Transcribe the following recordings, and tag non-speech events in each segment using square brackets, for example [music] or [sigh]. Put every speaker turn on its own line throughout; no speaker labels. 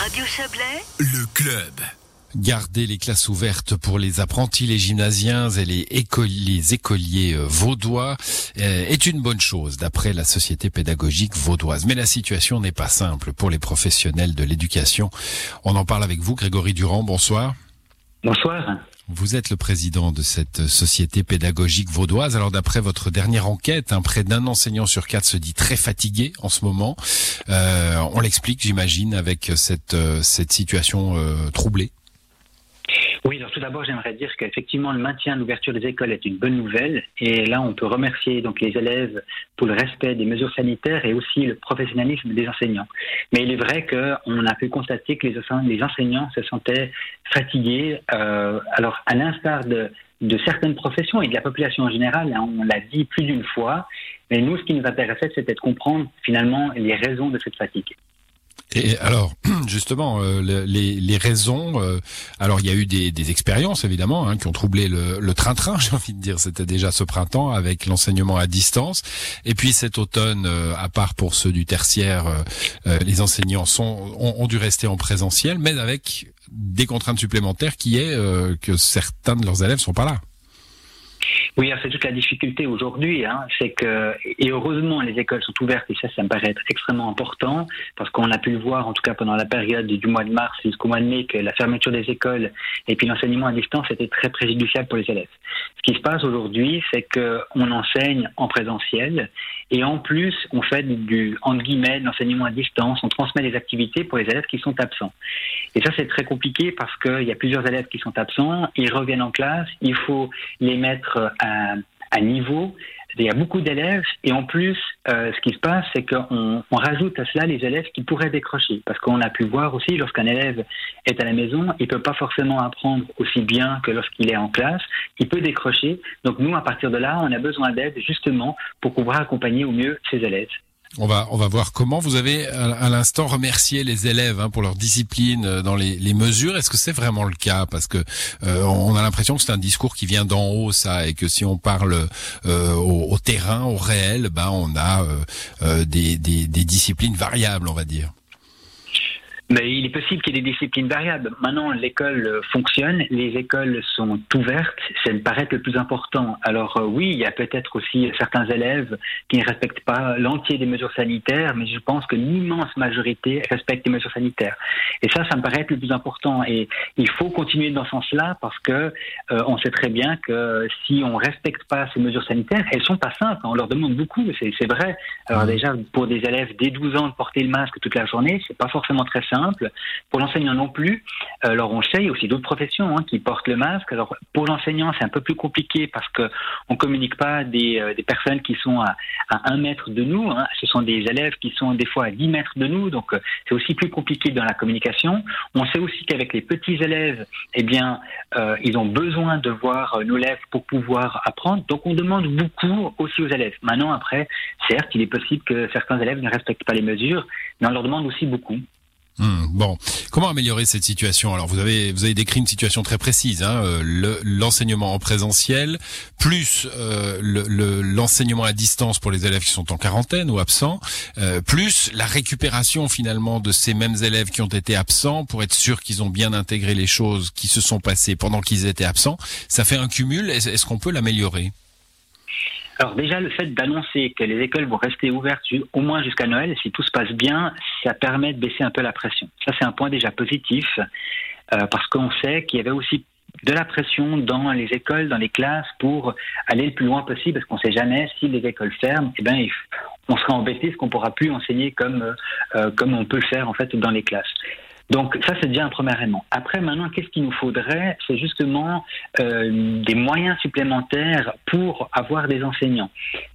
Radio Chablais,
Le club.
Garder les classes ouvertes pour les apprentis, les gymnasiens et les, écoliers, les écoliers euh, vaudois euh, est une bonne chose d'après la Société pédagogique vaudoise. Mais la situation n'est pas simple pour les professionnels de l'éducation. On en parle avec vous, Grégory Durand. Bonsoir.
Bonsoir.
Vous êtes le président de cette société pédagogique vaudoise. Alors d'après votre dernière enquête, un près d'un enseignant sur quatre se dit très fatigué en ce moment. Euh, on l'explique, j'imagine, avec cette, euh, cette situation euh, troublée.
Oui, alors tout d'abord, j'aimerais dire qu'effectivement, le maintien de l'ouverture des écoles est une bonne nouvelle. Et là, on peut remercier donc les élèves pour le respect des mesures sanitaires et aussi le professionnalisme des enseignants. Mais il est vrai qu'on a pu constater que les, enseignants se sentaient fatigués. Euh, alors, à l'instar de, de certaines professions et de la population en général, hein, on l'a dit plus d'une fois. Mais nous, ce qui nous intéressait, c'était de comprendre finalement les raisons de cette fatigue.
Et alors, justement, euh, les, raisons. Euh, alors, il y a eu des, des expériences évidemment hein, qui ont troublé le train-train. [laughs] J'ai envie de dire, c'était déjà ce printemps avec l'enseignement à distance. Et puis cet automne, euh, à part pour ceux du tertiaire, les enseignants sont ont, ont, dû rester en présentiel, mais avec des contraintes supplémentaires, qui est que certains de leurs élèves sont pas là.
Oui, c'est toute la difficulté aujourd'hui, hein, c'est que, et heureusement, les écoles sont ouvertes, et ça, ça me paraît être extrêmement important, parce qu'on a pu le voir, en tout cas pendant la période du mois de mars jusqu'au mois de mai, que la fermeture des écoles et puis l'enseignement à distance était très préjudiciable pour les élèves. Ce qui se passe aujourd'hui, c'est qu'on enseigne en présentiel, et en plus, on fait du, entre guillemets, l'enseignement à distance, on transmet des activités pour les élèves qui sont absents. Et ça, c'est très compliqué parce qu'il y a plusieurs élèves qui sont absents, ils reviennent en classe, il faut les mettre à, à niveau. Il y a beaucoup d'élèves et en plus, euh, ce qui se passe, c'est qu'on on rajoute à cela les élèves qui pourraient décrocher. Parce qu'on a pu voir aussi, lorsqu'un élève est à la maison, il peut pas forcément apprendre aussi bien que lorsqu'il est en classe. Il peut décrocher. Donc nous, à partir de là, on a besoin d'aide justement pour pouvoir accompagner au mieux ces élèves.
On va, on va voir comment vous avez à, l'instant remercié les élèves hein, pour leur discipline euh, dans les, mesures. Est-ce que c'est vraiment le cas? Parce que euh, on a l'impression que c'est un discours qui vient d'en haut, ça, et que si on parle euh, au, terrain, au réel, ben on a euh, des, des disciplines variables, on va dire.
Mais il est possible qu'il y ait des disciplines variables. Maintenant, l'école fonctionne, les écoles sont ouvertes, ça me paraît le plus important. Alors euh, oui, il y a peut-être aussi certains élèves qui ne respectent pas l'entier des mesures sanitaires, mais je pense que l'immense majorité respecte les mesures sanitaires. Et ça, ça me paraît le plus important. Et il faut continuer dans ce sens-là parce que euh, on sait très bien que si on respecte pas ces mesures sanitaires, elles sont pas simples. On leur demande beaucoup, c'est vrai. Alors déjà, pour des élèves dès 12 ans de porter le masque toute la journée, c'est pas forcément très simple. Pour l'enseignant non plus. Alors on sait, il y a aussi d'autres professions hein, qui portent le masque. Alors pour l'enseignant, c'est un peu plus compliqué parce que on communique pas des, euh, des personnes qui sont à, à un mètre de nous. Hein. Ce sont des élèves qui sont des fois à 10 mètres de nous. Donc euh, c'est aussi plus compliqué dans la communication. On sait aussi qu'avec les petits élèves, eh bien, euh, ils ont besoin de voir nos lèvres pour pouvoir apprendre. Donc on demande beaucoup aussi aux élèves. Maintenant, après, certes, il est possible que certains élèves ne respectent pas les mesures, mais on leur demande aussi beaucoup.
Hmm, bon, comment améliorer cette situation? Alors vous avez vous avez décrit une situation très précise, hein, euh, l'enseignement en présentiel, plus euh, l'enseignement à distance pour les élèves qui sont en quarantaine ou absents, euh, plus la récupération finalement de ces mêmes élèves qui ont été absents pour être sûr qu'ils ont bien intégré les choses qui se sont passées pendant qu'ils étaient absents. Ça fait un cumul. Est-ce qu'on peut l'améliorer?
Alors déjà, le fait d'annoncer que les écoles vont rester ouvertes au moins jusqu'à Noël, si tout se passe bien, ça permet de baisser un peu la pression. Ça, c'est un point déjà positif, euh, parce qu'on sait qu'il y avait aussi de la pression dans les écoles, dans les classes, pour aller le plus loin possible, parce qu'on ne sait jamais si les écoles ferment, eh ben, on sera embêté parce qu'on ne pourra plus enseigner comme, euh, euh, comme on peut le faire en fait dans les classes. Donc ça, c'est déjà un premier élément. Après, maintenant, qu'est-ce qu'il nous faudrait? C'est justement euh, des moyens supplémentaires pour avoir des enseignants.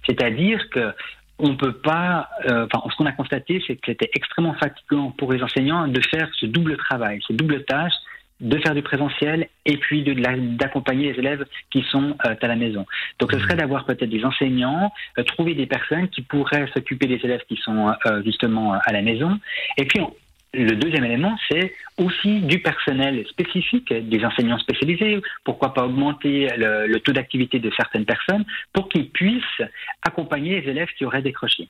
C'est-à-dire que on peut pas. Euh, enfin, ce qu'on a constaté, c'est que c'était extrêmement fatigant pour les enseignants de faire ce double travail, ce double tâche de faire du présentiel et puis d'accompagner les élèves qui sont euh, à la maison. Donc ce serait d'avoir peut-être des enseignants, euh, trouver des personnes qui pourraient s'occuper des élèves qui sont euh, justement à la maison. Et puis le deuxième élément, c'est aussi du personnel spécifique, des enseignants spécialisés. Pourquoi pas augmenter le, taux d'activité de certaines personnes pour qu'ils puissent accompagner les élèves qui auraient décroché.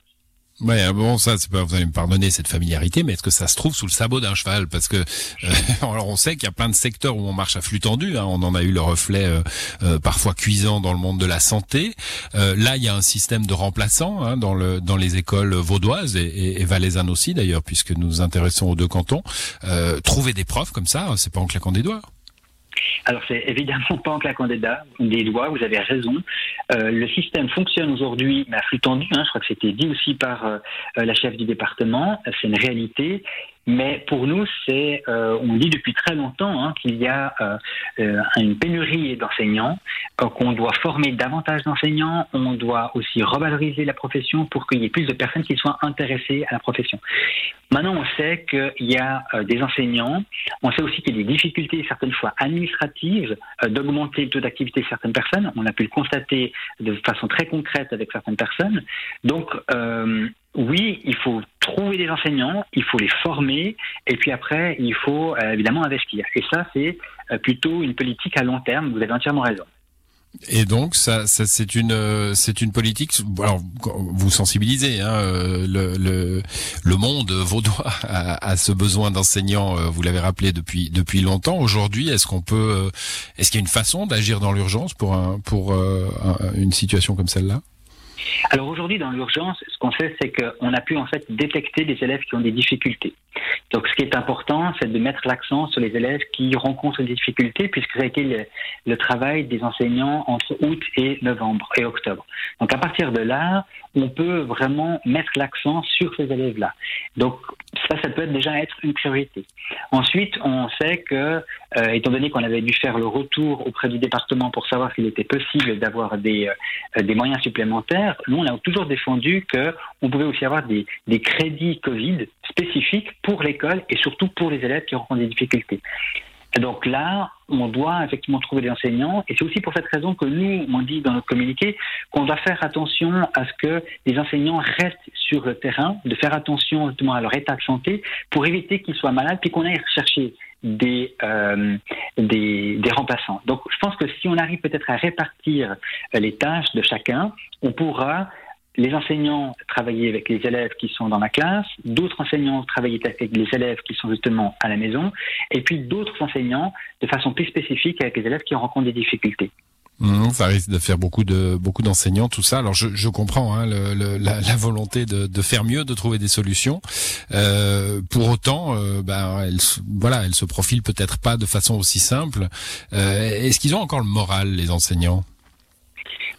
Ouais, bon, ça, c'est pas, vous allez me pardonner cette familiarité, mais est-ce que ça se trouve sous le sabot d'un cheval? Parce que, euh, [laughs] alors on sait qu'il y a plein de secteurs où on marche à flux tendu. Hein, on en a eu le reflet euh, euh, parfois cuisant dans le monde de la santé. là, il y a un système de remplaçants hein, dans le dans les écoles vaudoises et, et, valaisannes aussi d'ailleurs, puisque nous nous intéressons aux deux cantons. trouver des profs comme ça, c'est pas en claquant des doigts.
Alors c'est évidemment pas en claquant des, des doigts, vous avez raison. Euh, le système fonctionne aujourd'hui, mais à flux tendu, hein, je crois que c'était dit aussi par euh, la chef du département, c'est une réalité. Mais pour nous, c'est, euh, on dit depuis très longtemps hein, qu'il y a euh, euh, une pénurie d'enseignants, qu'on doit former davantage d'enseignants, on doit aussi revaloriser la profession pour qu'il y ait plus de personnes qui soient intéressées à la profession. Maintenant, on sait qu'il y a des enseignants, on sait aussi qu'il y a des difficultés certaines fois administratives d'augmenter le taux d'activité de certaines personnes. On a pu le constater de façon très concrète avec certaines personnes. Donc, oui, il faut trouver des enseignants, il faut les former, et puis après, il faut euh, évidemment investir. Et ça, c'est euh, plutôt une politique à long terme. Vous avez entièrement raison.
Et donc, ça, c'est une, euh, c'est une politique. Alors, vous sensibilisez hein, le, le, monde vaudois à, à ce besoin d'enseignants. Vous l'avez rappelé depuis depuis longtemps. Aujourd'hui, est-ce qu'on peut, est-ce qu'il y a une façon d'agir dans l'urgence pour un, pour une situation comme celle-là?
Alors aujourd'hui, dans l'urgence, ce qu'on fait, c'est qu'on a pu en fait détecter des élèves qui ont des difficultés. Donc ce qui est important, c'est de mettre l'accent sur les élèves qui rencontrent des difficultés, puisque ça a été le, travail des enseignants entre août et novembre et octobre. Donc à partir de là, on peut vraiment mettre l'accent sur ces élèves-là. Donc ça, ça peut déjà être une priorité. Ensuite, on sait que, euh, étant donné qu'on avait dû faire le retour auprès du département pour savoir s'il était possible d'avoir des, euh, moyens supplémentaires, nous, on a toujours défendu qu'on pouvait aussi avoir des, des crédits Covid spécifiques pour l'école et surtout pour les élèves qui rencontrent des difficultés. Et donc là, on doit effectivement trouver des enseignants. Et c'est aussi pour cette raison que nous, on dit dans notre communiqué qu'on doit faire attention à ce que les enseignants restent sur le terrain, de faire attention justement à leur état de santé pour éviter qu'ils soient malades, puis qu'on aille chercher des, euh, des, des, remplaçants. Donc je pense que si on arrive peut-être à répartir les tâches de chacun, on pourra les enseignants travaillaient avec les élèves qui sont dans la classe, d'autres enseignants travaillaient avec les élèves qui sont justement à la maison, et puis d'autres enseignants de façon plus spécifique avec les élèves qui rencontrent des difficultés.
Mmh, ça risque de faire beaucoup de beaucoup d'enseignants tout ça. Alors je, comprends hein, la, volonté de, faire mieux, de trouver des solutions. Euh, pour autant, euh, ben voilà, elle se profile peut-être pas de façon aussi simple. Euh, Est-ce qu'ils ont encore le moral les enseignants?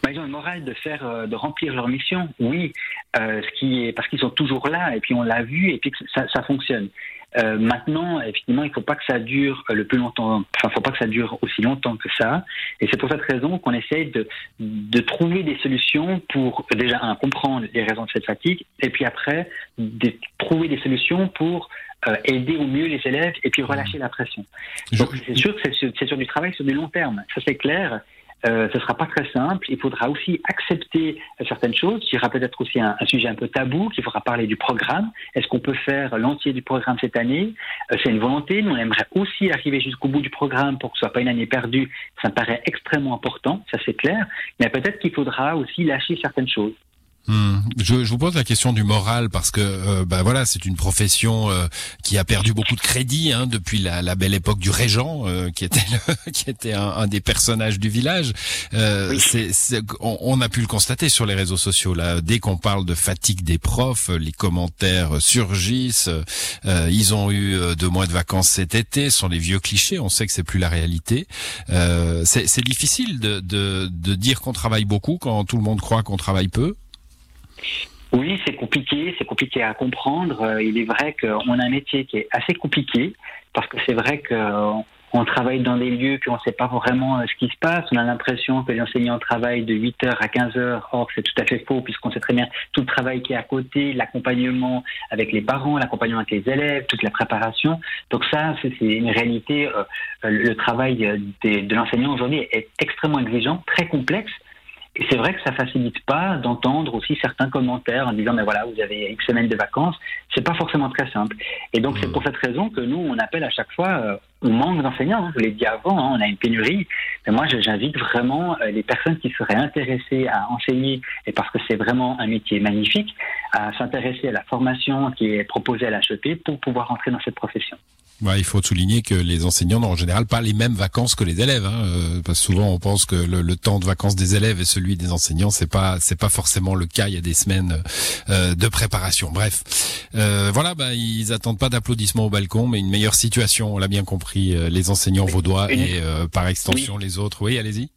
Bah, ils ont le moral de faire, euh, de remplir leur mission, oui, euh, ce qui est parce qu'ils sont toujours là et puis on l'a vu et puis ça, ça fonctionne. Euh, maintenant, effectivement, il ne faut pas que ça dure le plus longtemps. Enfin, il faut pas que ça dure aussi longtemps que ça. Et c'est pour cette raison qu'on essaye de, de trouver des solutions pour déjà un, comprendre les raisons de cette fatigue, et puis après de trouver des solutions pour euh, aider au mieux les élèves et puis relâcher la pression. Donc c'est sûr que c'est sur du travail sur du long terme. Ça c'est clair. Euh, ce sera pas très simple. Il faudra aussi accepter certaines choses. Il y aura peut-être aussi un, sujet un peu tabou qu'il faudra parler du programme. Est-ce qu'on peut faire l'entier du programme cette année? Euh, C'est une volonté. Nous, on aimerait aussi arriver jusqu'au bout du programme pour que ce soit pas une année perdue. Ça me paraît extrêmement important, ça c'est clair. Mais peut-être qu'il faudra aussi lâcher certaines choses.
Hmm. Je, je, vous pose la question du moral parce que euh, bah voilà c'est une profession euh, qui a perdu beaucoup de crédit hein, depuis la, la, belle époque du régent euh, qui était [laughs] qui était un, un, des personnages du village. c'est, on, on, a pu le constater sur les réseaux sociaux là. Dès qu'on parle de fatigue des profs, les commentaires surgissent. ils ont eu deux mois de vacances cet été. Ce sont les vieux clichés. On sait que c'est plus la réalité. c'est, difficile de, de, de dire qu'on travaille beaucoup quand tout le monde croit qu'on travaille peu.
Oui, c'est compliqué, c'est compliqué à comprendre. Euh, il est vrai qu'on a un métier qui est assez compliqué parce que c'est vrai qu'on travaille dans des lieux qu'on ne sait pas vraiment euh, ce qui se passe. On a l'impression que les enseignants travaillent de 8h à 15h. Or, c'est tout à fait faux puisqu'on sait très bien tout le travail qui est à côté, l'accompagnement avec les parents, l'accompagnement avec les élèves, toute la préparation. Donc ça, c'est une réalité. Euh, le travail de l'enseignant aujourd'hui est extrêmement exigeant, très complexe. Et c'est vrai que ça facilite pas d'entendre aussi certains commentaires en disant mais voilà vous avez X semaines de vacances, c'est pas forcément très simple. Et donc c'est mmh. pour cette raison que nous on appelle à chaque fois, euh, on manque d'enseignants, hein, je l'ai dit avant, hein, on a une pénurie. Mais moi j'invite vraiment euh, les personnes qui seraient intéressées à enseigner et parce que c'est vraiment un métier magnifique, à s'intéresser à la formation qui est proposée à l'HEP pour pouvoir entrer dans cette profession.
Ouais, il faut souligner que les enseignants n'ont en général pas les mêmes vacances que les élèves, hein, euh, parce que souvent on pense que le, temps de vacances des élèves et celui des enseignants, c'est pas c'est pas forcément le cas. Il y a des semaines euh, de préparation. Bref, euh, voilà, bah, ils attendent pas d'applaudissements au balcon, mais une meilleure situation. On l'a bien compris, les enseignants vaudois et par extension les autres. Oui, allez-y.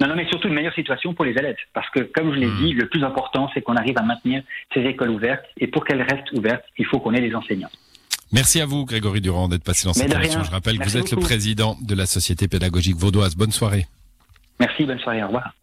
Non, non, mais surtout une meilleure situation pour les élèves. Parce que, comme je l'ai hmm. dit, le plus important, c'est qu'on arrive à maintenir ces écoles ouvertes. Et pour qu'elles restent ouvertes, il faut qu'on ait des enseignants.
Merci à vous, Grégory Durand, d'être passé dans cette émission. Je rappelle que vous êtes le président de la Société pédagogique vaudoise. Bonne soirée.
Merci, bonne soirée, au revoir.